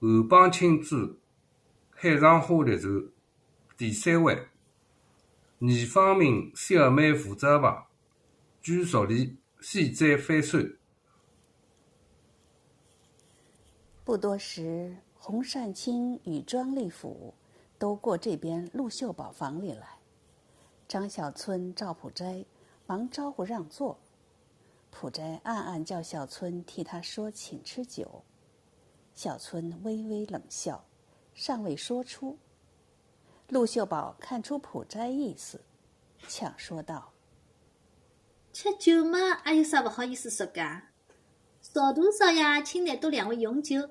后帮青珠，海上花栗船，第三位，倪方明，小妹负责房，据熟里，西载翻船。不多时，洪善清与庄立甫都过这边陆秀宝房里来。张小春、赵普斋忙招呼让座，普斋暗暗叫小春替他说请吃酒。小春微微冷笑，尚未说出。陆秀宝看出普斋意思，抢说道：“吃酒嘛，还有啥不好意思说噶？少大少爷请来多两位用酒。”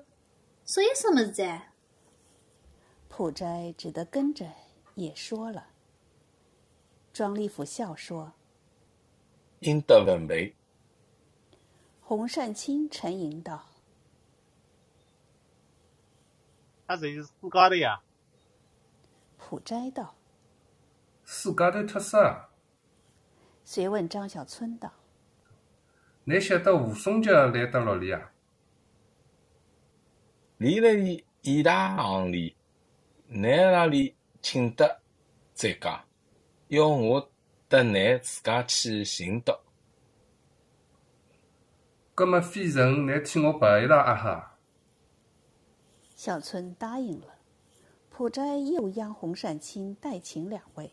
说有什么事在？普斋只得跟着也说了。庄立甫笑说：“应得文赔。”洪善清沉吟道：“他这是自家的呀。”普斋道：“自家的特色。”随问张小春道：“你晓得吴松杰来得哪里啊？”离了里颐大行里，乃那里请得再讲，要我得乃自家去寻得。葛么费城乃替我陪一趟阿哈。小春答应了。普斋又央洪善清代请两位。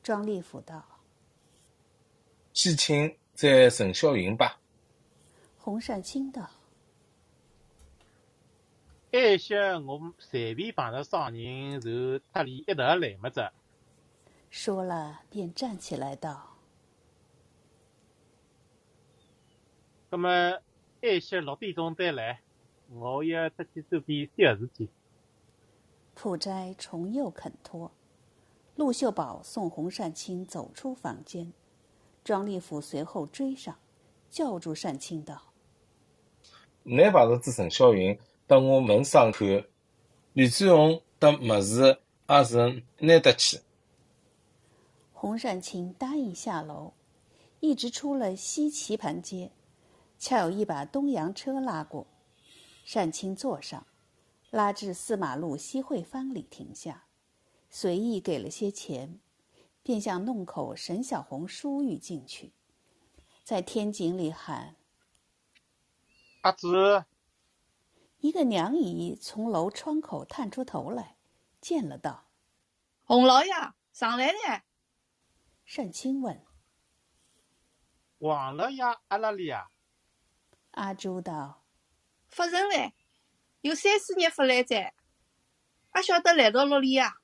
庄立甫道：“去请在陈小云吧。”洪善清道。埃些我随便碰着商人，就特里一道来么子。说了，便站起来道：“那么埃些六点钟再来，我要出去做点小事情。”普斋重又肯托。陆秀宝送洪善清走出房间，庄立甫随后追上，叫住善清道：“你把着只陈小云。”等我门上看，吕志红的么子也是拿得去。洪善清答应下楼，一直出了西棋盘街，恰有一把东洋车拉过，善清坐上，拉至四马路西汇坊里停下，随意给了些钱，便向弄口沈小红疏玉进去，在天井里喊：“阿紫。”一个娘姨从楼窗口探出头来，见了道：“洪老爷上来了。”单青问：“王老爷阿哪里啊？”阿朱道：“发人嘞，有三四日发来哉？阿晓得来到哪里呀？”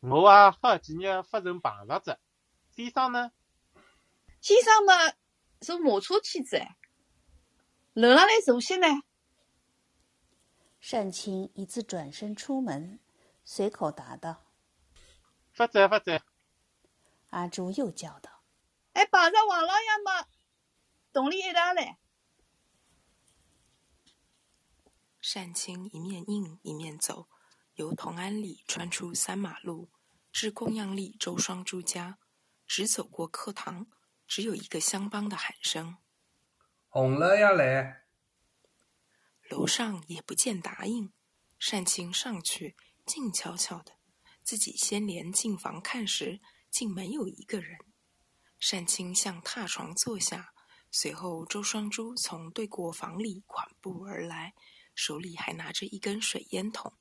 我啊，好几日发人碰着着。先生呢？先生嘛，坐马车去着。楼上来坐些呢？单清一次转身出门，随口答道：“发财发财。”阿朱又叫道：“哎，碰着王老爷嘛，同里一道来。”单清一面应一面走，由同安里穿出三马路，至供养里周双珠家，只走过课堂，只有一个相帮的喊声：“洪老爷来。”楼上也不见答应，单清上去，静悄悄的，自己先连进房看时，竟没有一个人。单清向榻床坐下，随后周双珠从对过房里款步而来，手里还拿着一根水烟筒，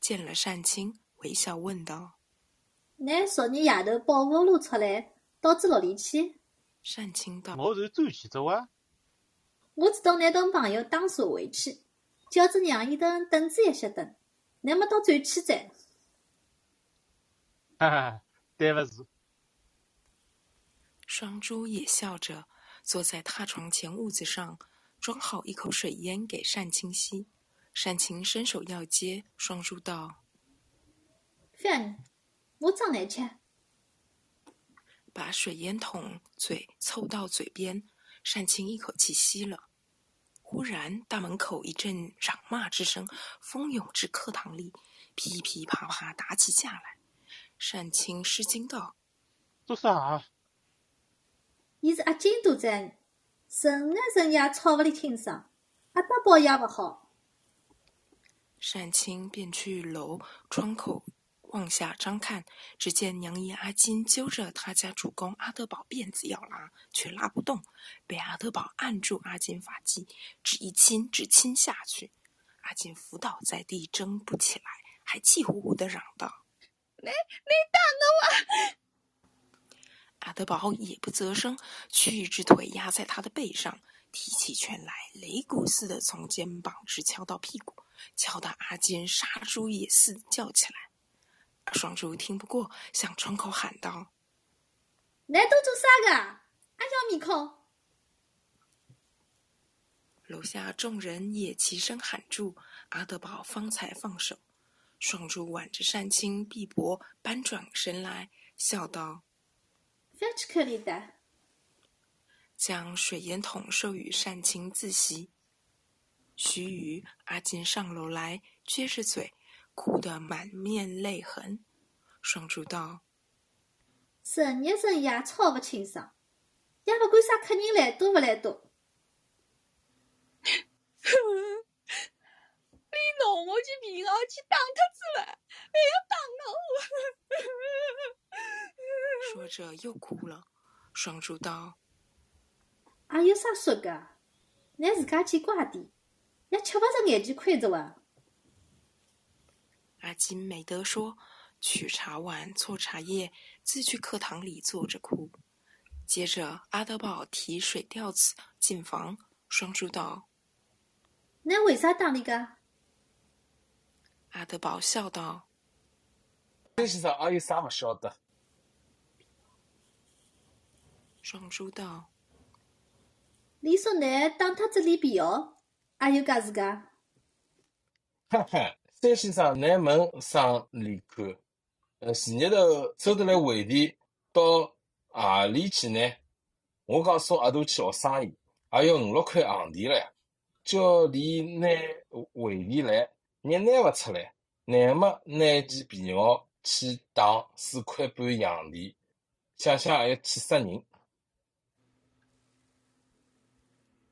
见了单清，微笑问道：“乃昨日夜头宝福路出来，到子哪里去？”单清道：“我是转去走啊。”我知道，你同朋友打车回去。叫子娘一等等子一些等，那么到转去再。哈哈，对不住。双珠也笑着坐在榻床前屋子上，装好一口水烟给单清吸。单清伸手要接，双珠道：“饭，我装来吃。”把水烟筒嘴凑到嘴边，单清一口气吸了。忽然，大门口一阵嚷骂之声，蜂涌至课堂里，噼噼啪啪打起架来。单清失惊道：“做啥？”你是阿金都在，成日成夜吵勿离清爽，阿德宝也不好。单青便去楼窗口往下张看，只见娘姨阿金揪着他家主公阿德宝辫子要拉，却拉不动，被阿德宝按住阿金发髻，只一亲，只亲下去。阿金伏倒在地，挣不起来，还气呼呼的嚷道：“你你打我啊！”阿德宝也不择声，屈一只腿压在他的背上，提起拳来，擂鼓似的从肩膀直敲到屁股，敲得阿金杀猪也似的叫起来。双珠听不过，向窗口喊道：“来都做啥个？阿要面孔！”楼下众人也齐声喊住，阿德宝方才放手。双珠挽着单青臂膊，扳转身来，笑道：“不要去可怜的。”将水烟筒授予单青自吸。须臾，阿金上楼来，撅着嘴，哭得满面泪痕。双珠道：“整日整夜吵不清爽，也不管啥客人来多不来多。”你弄我去病号去打他子了，还要打我！说着又哭了。双珠道：“啊有啥说个？你自家去挂点，也吃不着眼睛亏着哇！”阿金没得说，取茶碗搓茶叶，自去课堂里坐着哭。接着阿德宝提水吊子进房，双珠道：“那为啥打你个？”阿德宝笑道：“孙先生还有啥不晓得？”双珠道：“你说你打他这里比哦，还有噶子个？”哈哈，三先生，乃问上里看，呃，前日头走得来回地到何里去呢？我讲送阿杜去学生意，还要五六块行钿唻，叫你拿回地来。你拿勿出来，乃末拿件皮袄去打四块半洋钿，想想还要气死人。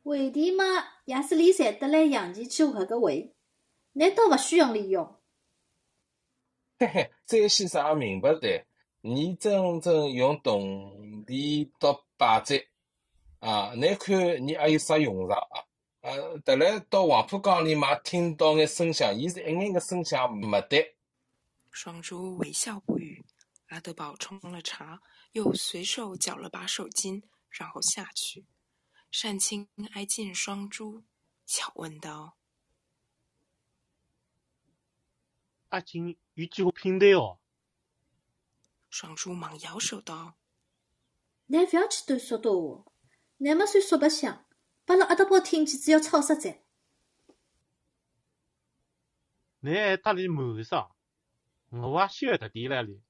回钿嘛，也是你赚得来洋钱去换个回，难道勿需要利用？嘿嘿，詹先生也明白的，你真正用铜钿到摆在啊，难看你还有啥用场啊？呃，得来到黄浦江里嘛，听到眼声响，伊是一眼个声响没得。双珠微笑不语。阿德宝冲了茶，又随手搅了把手巾，然后下去。单青挨近双珠，巧问道：“阿金有几个拼对哦。”双珠忙摇手道：“你不要去多说多话，那么算说白相。”把拉阿德宝听见，只要吵死在。你还搭理满上，我也晓得点了哩。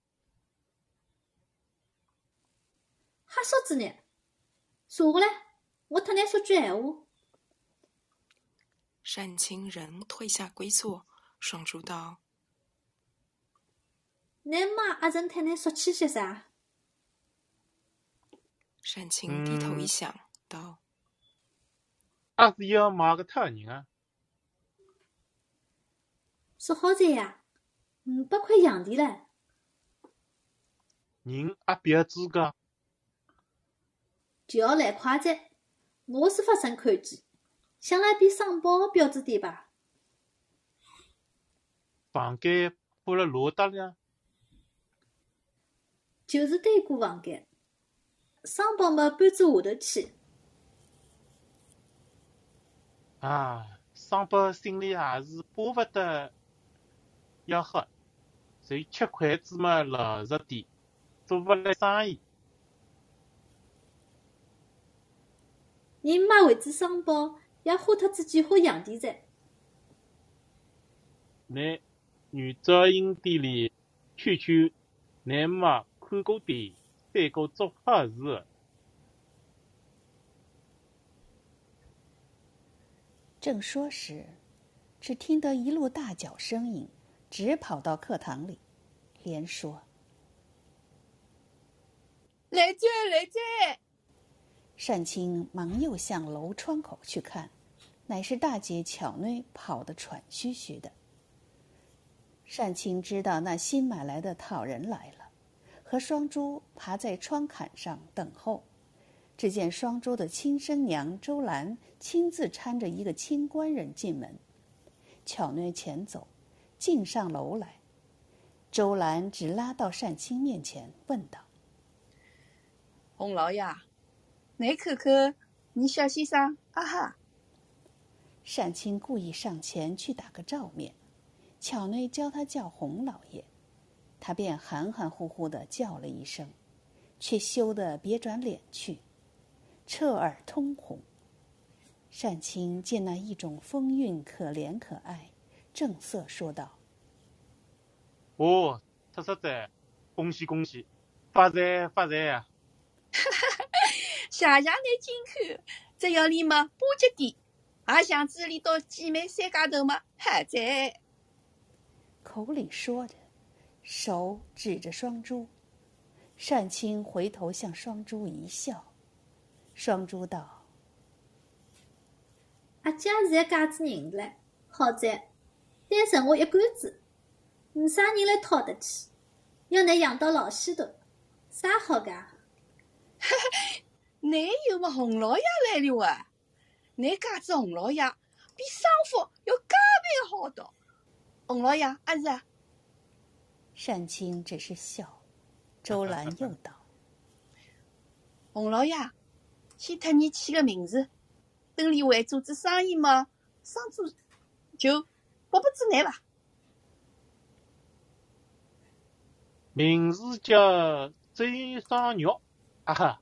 哈啥子呢？坐下来，我特你说句闲话。单青人退下归坐，双珠道：“你妈阿曾特你说起些啥？”单青低头一想，道。阿是要买个特人啊！说好在呀，五百块洋钿了。人阿别知个，就要来快哉！我是发生看见，想来比商宝标志点吧。房间铺了偌大了？就是对过房间，商宝嘛搬至下头去。啊，商宝心里也是巴不得要喝，就吃筷子嘛老实点，做不来生意。人妈为子商宝，也花脱自己花洋钿噻。你女照应店里劝劝，你妈看过店，三个做好事。正说时，只听得一路大脚声音，直跑到课堂里，连说：“来追，来追！”单青忙又向楼窗口去看，乃是大姐巧妹跑得喘吁吁的，单青知道那新买来的讨人来了，和双珠爬在窗槛上等候。只见双周的亲生娘周兰亲自搀着一个清官人进门，巧虐前走，进上楼来。周兰只拉到单青面前，问道：“洪老爷，你看看你小先生啊哈？”单青故意上前去打个照面。巧内教他叫洪老爷，他便含含糊糊的叫了一声，却羞得别转脸去，侧耳通红。单青见那一种风韵可怜可爱，正色说道：“哦，特色仔，恭喜恭喜，发财发财啊！”哈哈，谢谢你金口，只要你们巴结点，也想子里到姐妹三家头嘛，还在。口里说着，手指着双珠。单青回头向双珠一笑，双珠道：“阿姐现在嫁子人了，好在单剩我一杆子，没啥人来讨得起，要拿养到老许头，啥好噶？”哈哈，你有么洪老爷来了啊？你家子洪老爷比生父要加倍好到。洪老爷，阿是？单青只是笑。周兰又道：“ 洪老爷，先特你起个名字，等你会做只生意嘛，生做就百不之难吧。”名字叫周双玉，啊哈！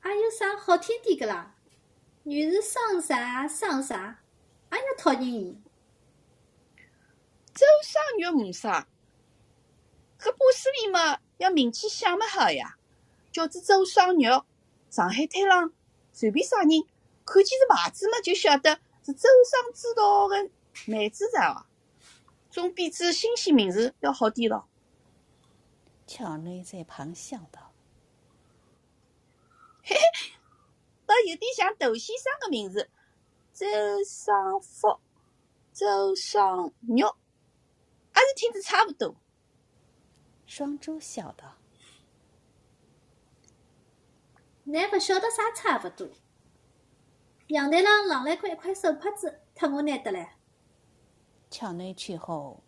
还有啥好听点个啦？女是生啥生啥？俺要讨厌伊。周双玉没啥，可巴士里嘛要名气响么好呀？叫子周双肉，上海滩上随便啥人看见是牌子嘛，就晓得是周双知道的妹子场啊，总比子新鲜名字要好点咯。巧内在旁笑道：“嘿嘿，倒有点像窦先生的名字。”周双福、周双玉，还是听着差不多。双珠笑道：“你不晓得啥差不多？阳台上晾了块一块手帕子，特我拿得来。”巧内去后，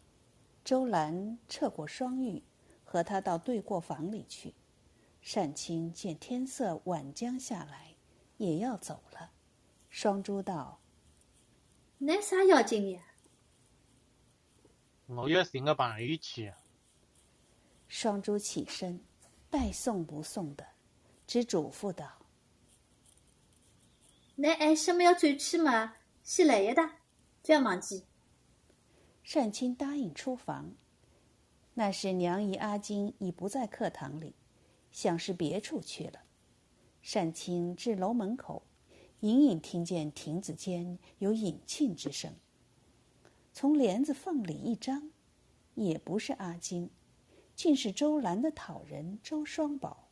周兰撤过双玉，和他到对过房里去。单青见天色晚将下来，也要走了。双珠道：“那啥要紧呀？我要寻个朋友去。”双珠起身，拜送不送的，只嘱咐道：“那还什么要转去嘛？先来一打，不要忘记。”单清答应出房。那时娘姨阿金已不在课堂里，想是别处去了。单清至楼门口。隐隐听见亭子间有引磬之声。从帘子缝里一张，也不是阿金，竟是周兰的讨人周双宝，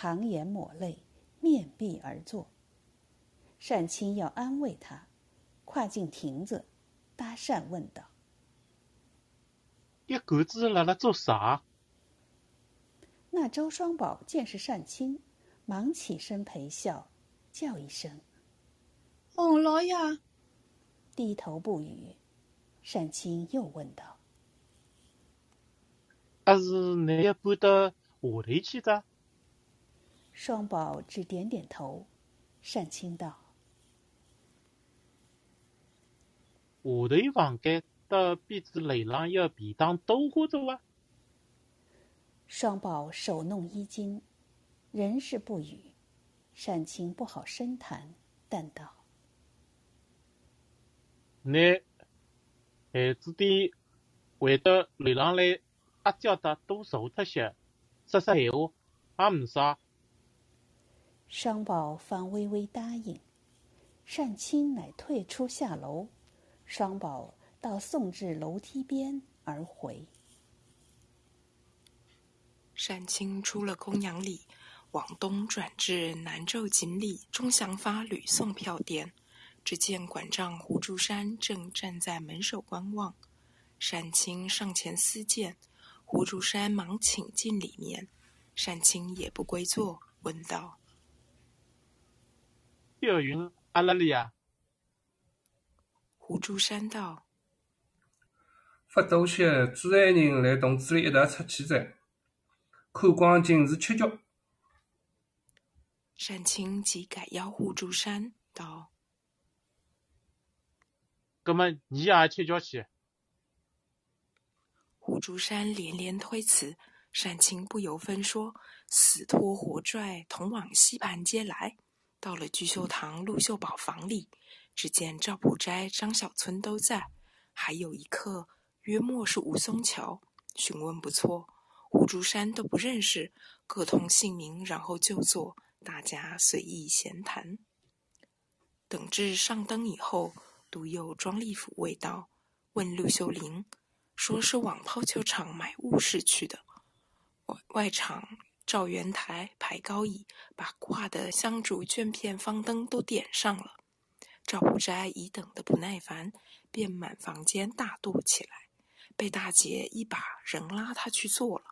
淌眼抹泪，面壁而坐。单亲要安慰他，跨进亭子，搭讪问道：“一个子辣辣做啥？”那周双宝见是单亲，忙起身陪笑，叫一声。洪老爷低头不语，单亲又问道：“阿是你要搬到下头去的？”双宝只点点头。善清道：“下头房间倒比子楼上要便当多花着哇。”双宝手弄衣襟，仍是不语。善清不好深谈，但道。那孩子的回到楼上来，阿叫他多坐脱些，说说闲话，也没啥。双宝方微微答应，单青乃退出下楼，双宝到送至楼梯边而回。单青出了公羊里，往东转至南州锦里钟祥发吕宋票店。只见馆长胡竹山正站在门首观望。单青上前私见，胡竹山忙请进里面。单青也不归坐，问道：“小云阿拉利亚？”胡竹山道：“发多些珠海人来洞子里一道出去噻，看光景是吃脚。”山青即改邀胡竹山道：“葛么你也吃脚去？”胡竹山连连推辞，单青不由分说，死拖活拽，同往西盘街来。到了聚秀堂陆秀宝房里，只见赵普斋、张小村都在，还有一客，约莫是吴松桥。询问不错，吴竹山都不认识，各通姓名，然后就坐，大家随意闲谈。等至上灯以后，独有庄立甫未到，问陆秀玲。说是往抛球场买物事去的。外外场照圆台排高椅，把挂的香烛、绢片、方灯都点上了。赵普斋已等得不耐烦，便满房间大跺起来，被大姐一把仍拉他去坐了。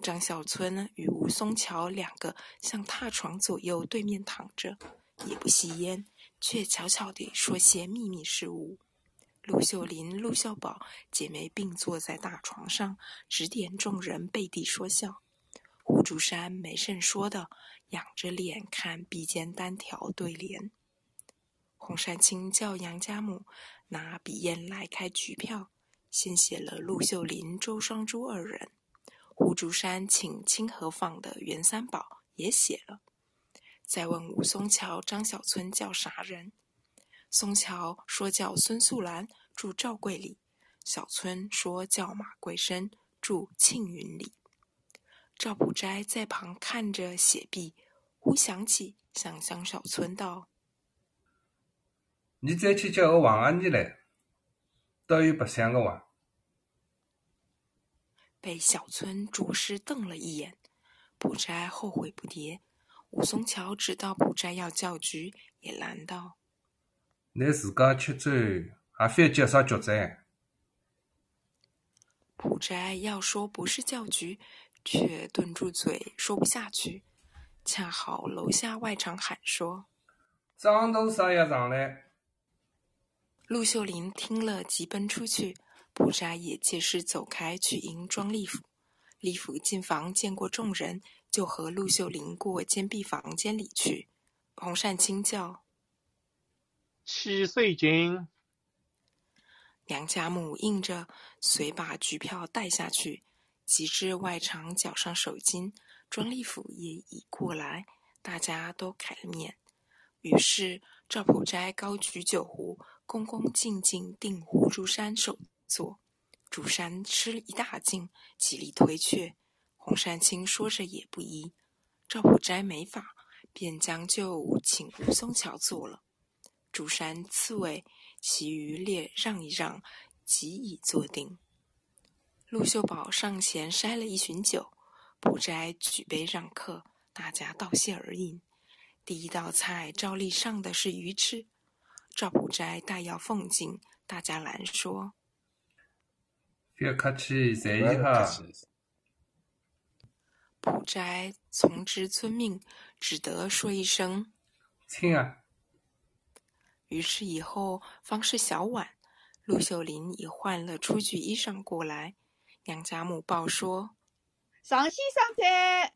张小村与吴松桥两个向榻床左右对面躺着，也不吸烟，却悄悄地说些秘密事物。陆秀林、陆秀宝姐妹并坐在大床上，指点众人背地说笑。胡竹山没甚说的，仰着脸看壁间单条对联。洪善清叫杨家母拿笔砚来开局票，先写了陆秀林、周双珠二人。胡竹山请清河坊的袁三宝也写了。再问吴松桥、张小村叫啥人？松桥说叫孙素兰，住赵贵里；小村说叫马桂生，住庆云里。赵普斋在旁看着写毕，忽想起，向向小村道：“你再去叫个王阿姨来，倒有白相个哇。”被小村着实瞪了一眼，普斋后悔不迭。武松桥知道普斋要叫局，也拦道。你自家吃粥，还非要叫啥局噻？普斋要说不是叫局，却顿住嘴，说不下去。恰好楼下外场喊说：“张东少爷上来。”陆秀玲听了，急奔出去。普斋也借势走开，去迎庄立甫。立甫进房见过众人，就和陆秀玲过监壁房间里去。洪善清叫。七岁金，梁家母应着，随把局票带下去。及至外场脚上手巾，庄立甫也已过来，大家都开了面。于是赵普斋高举酒壶，恭恭敬敬定胡竹山首座。竹山吃了一大惊，极力推却。洪善清说着也不依，赵普斋没法，便将就请吴松桥坐了。竹山刺猬，其余列让一让，即已坐定。陆秀宝上前筛了一巡酒，普斋举杯让客，大家道谢而饮。第一道菜照例上的是鱼翅，赵普斋待要奉敬，大家拦说：“别客气，随意哈。”普斋从之遵命，只得说一声：“请啊。”于是以后方是小碗，陆秀林已换了出具衣裳过来。杨家母报说：“上先生在。”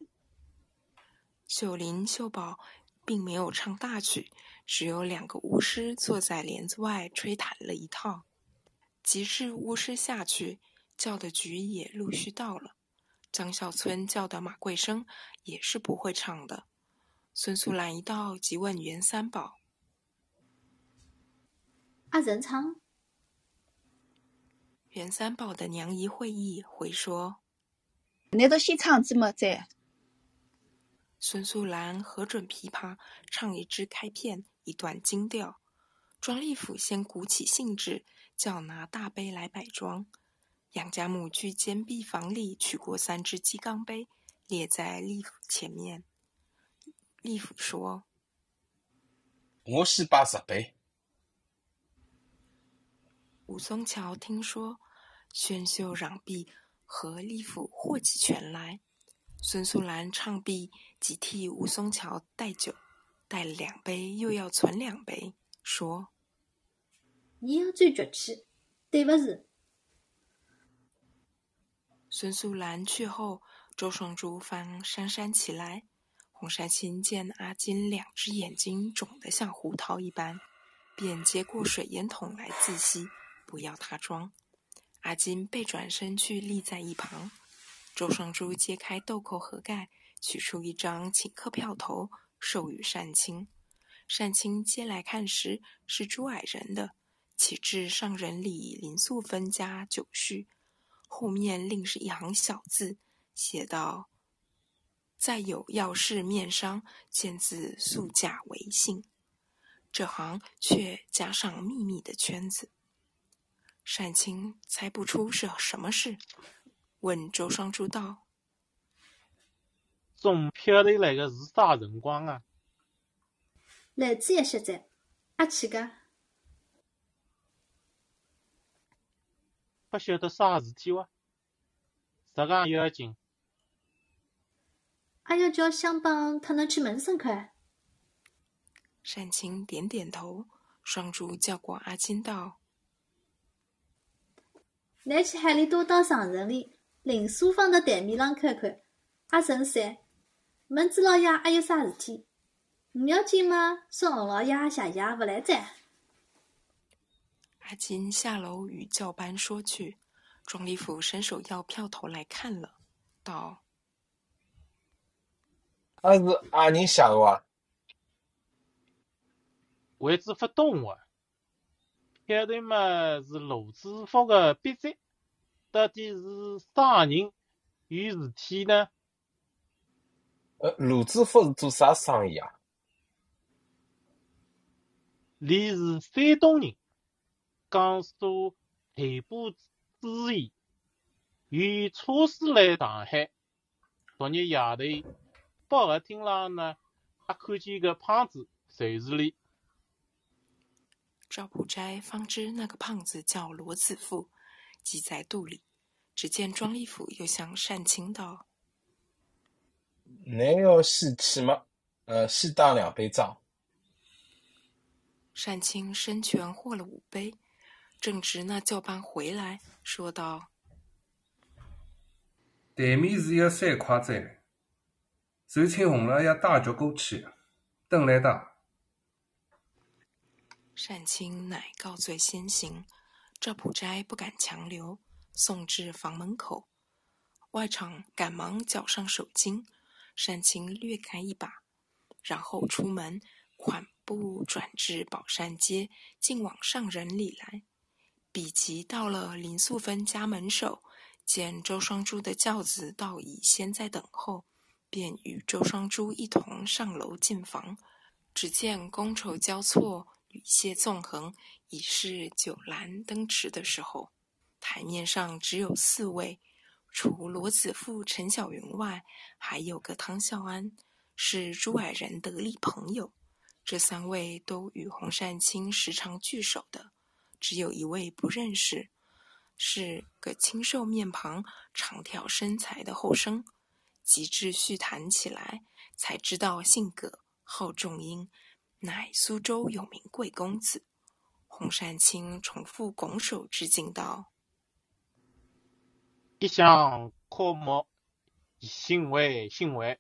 秀林、秀宝并没有唱大曲，只有两个巫师坐在帘子外吹弹了一套。及至巫师下去，叫的局也陆续到了。张孝村叫的马桂生也是不会唱的。孙素兰一到，即问袁三宝。阿人唱，袁三宝的娘姨会议回说：“难道先唱子么？在。”孙素兰核准琵琶唱一支开片，一段京调。庄立甫先鼓起兴致，叫拿大杯来摆装。杨家母去间壁房里取过三只鸡缸杯，列在立甫前面。立甫说：“我先摆十杯。”武松桥听说宣秀攘臂和李府获起拳来，孙素兰唱毕，即替吴松桥带酒，带了两杯，又要存两杯，说：“你要转脚去，对不住。”孙素兰去后，周双珠方姗姗起来。洪善清见阿金两只眼睛肿得像胡桃一般，便接过水烟筒来自吸，不要他装。阿金背转身去，立在一旁。周双珠揭开豆蔻盒盖，取出一张请客票头，授予善清。善清接来看时，是朱矮人的，启至上人里林素芬家酒序，后面另是一行小字，写道。再有要事面商，见字速假为信。这行却加上秘密的圈子。单清猜不出是什么事，问周双珠道：“送票头来个是啥辰光啊？”来子一些在，阿去个？不晓得啥事体哇？啥个要紧？阿要叫相帮他能去门上看。单青点点头，双珠叫过阿金道：“来去海里多到上城里林素芳的台面上看看。阿陈三，问朱老爷还有啥事体？唔要紧嘛，说洪老爷谢谢不来哉。”阿金下楼与教班说去，庄立甫伸手要票头来看了，道。阿是阿人写的哇？位置不懂啊。票头嘛是罗子福的笔迹，到底是啥人有事体呢？呃，罗子福是做啥生意啊？李是山东人，江苏台布知县，与车师来上海。昨日夜头。报客厅上呢，还看见一个胖子坐住里。赵普斋方知那个胖子叫罗子富，即在肚里。只见庄立甫又向单青道：“你要西去吗？呃，西打两杯账。”单青伸拳和了五杯，正值那教班回来，说道：“对面是要三块债。”就请洪老爷带脚过去，等来打。单青乃告罪先行，赵普斋不敢强留，送至房门口。外场赶忙缴上手巾，单青略开一把，然后出门，缓步转至宝善街，竟往上人里来。比及到了林素芬家门首，见周双珠的轿子倒已先在等候。便与周双珠一同上楼进房，只见觥筹交错，雨榭纵横，已是酒阑灯迟的时候。台面上只有四位，除罗子富、陈小云外，还有个汤孝安，是朱矮人得力朋友。这三位都与洪善清时常聚首的，只有一位不认识，是个清瘦面庞、长条身材的后生。及至叙谈起来，才知道姓葛，号仲英，乃苏州有名贵公子。洪善清重复拱手致敬道：“一向阔莫，幸会幸会。”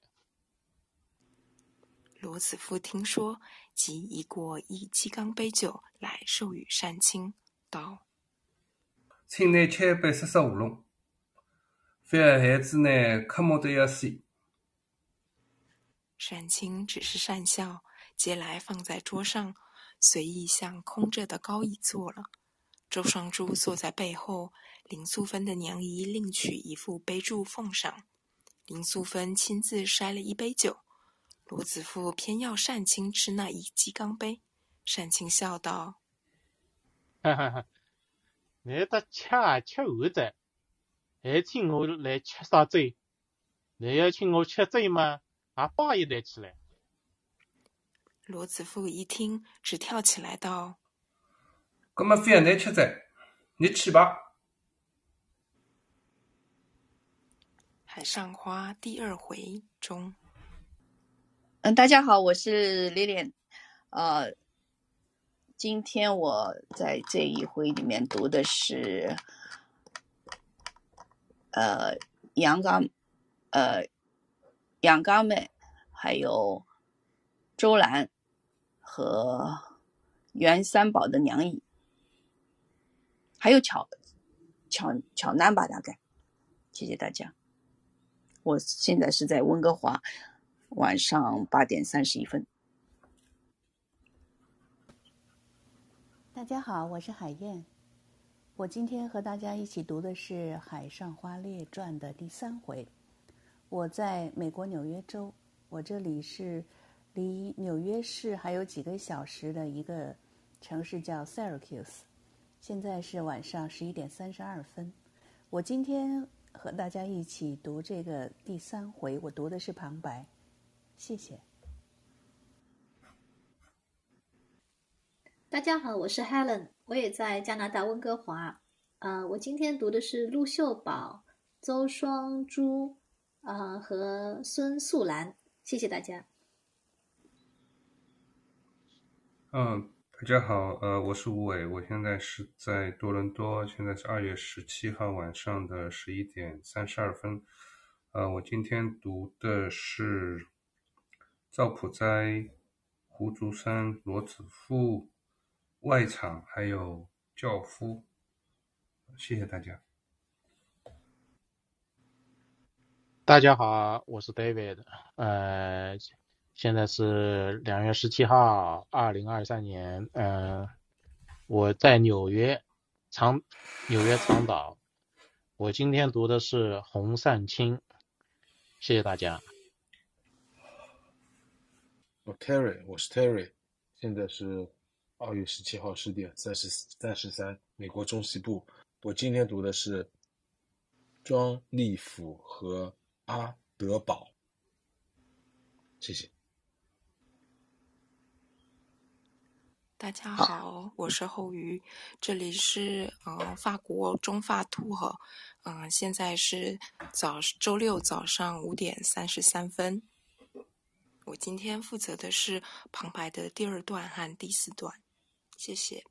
罗子夫听说，即移过一鸡缸杯酒来授予善清，道：“请拿吃一杯杀杀喉咙。”反而孩子呢，可莫得要死。单青只是讪笑，接来放在桌上，随意向空着的高椅坐了。周双珠坐在背后，林素芬的娘姨另取一副杯柱奉上。林素芬亲自筛了一杯酒，罗子富偏要单清吃那一鸡缸杯。单清笑道：“哈哈哈，你得吃啊吃完再。”还请我来吃啥醉？你要请我吃醉吗？也包一袋起来。罗子富一听，直跳起来道：“搿么非要你吃醉？你去吧。海上花第二回中，嗯，大家好，我是 Lilian，呃，今天我在这一回里面读的是，呃，杨刚，呃，杨刚妹，还有周兰和袁三宝的娘姨，还有巧巧巧楠吧，大概，谢谢大家。我现在是在温哥华，晚上八点三十一分。大家好，我是海燕。我今天和大家一起读的是《海上花列传》的第三回。我在美国纽约州，我这里是离纽约市还有几个小时的一个城市，叫 Syracuse。现在是晚上十一点三十二分。我今天。和大家一起读这个第三回，我读的是旁白，谢谢。大家好，我是 Helen，我也在加拿大温哥华。呃，我今天读的是陆秀宝、周双珠，呃和孙素兰，谢谢大家。嗯。大家好，呃，我是吴伟，我现在是在多伦多，现在是二月十七号晚上的十一点三十二分，呃，我今天读的是赵普斋、胡竹山、罗子富、外场还有教夫，谢谢大家。大家好，我是 David，呃。现在是两月十七号，二零二三年。嗯，我在纽约长纽约长岛。我今天读的是洪善清，谢谢大家。我 Terry，我是 Terry，现在是二月十七号十点三十三十三，美国中西部。我今天读的是庄立甫和阿德堡，谢谢。大家好，我是后鱼，这里是嗯法国中法兔哈，嗯现在是早周六早上五点三十三分。我今天负责的是旁白的第二段和第四段，谢谢。